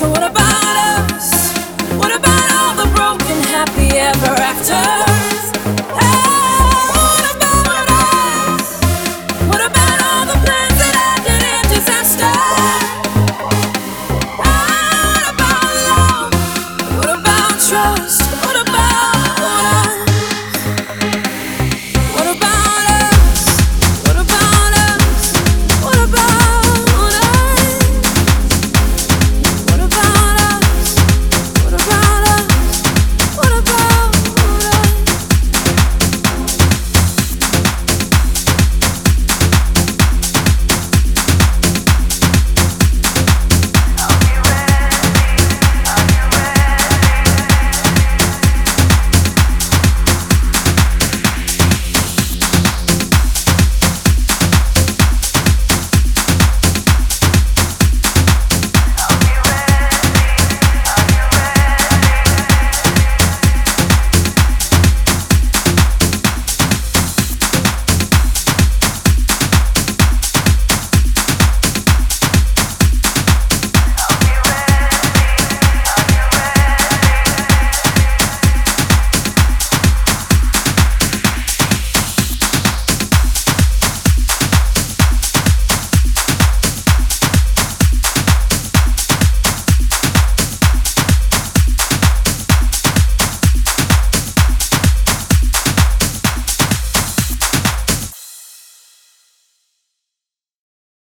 So what about us? What about all the broken happy ever after?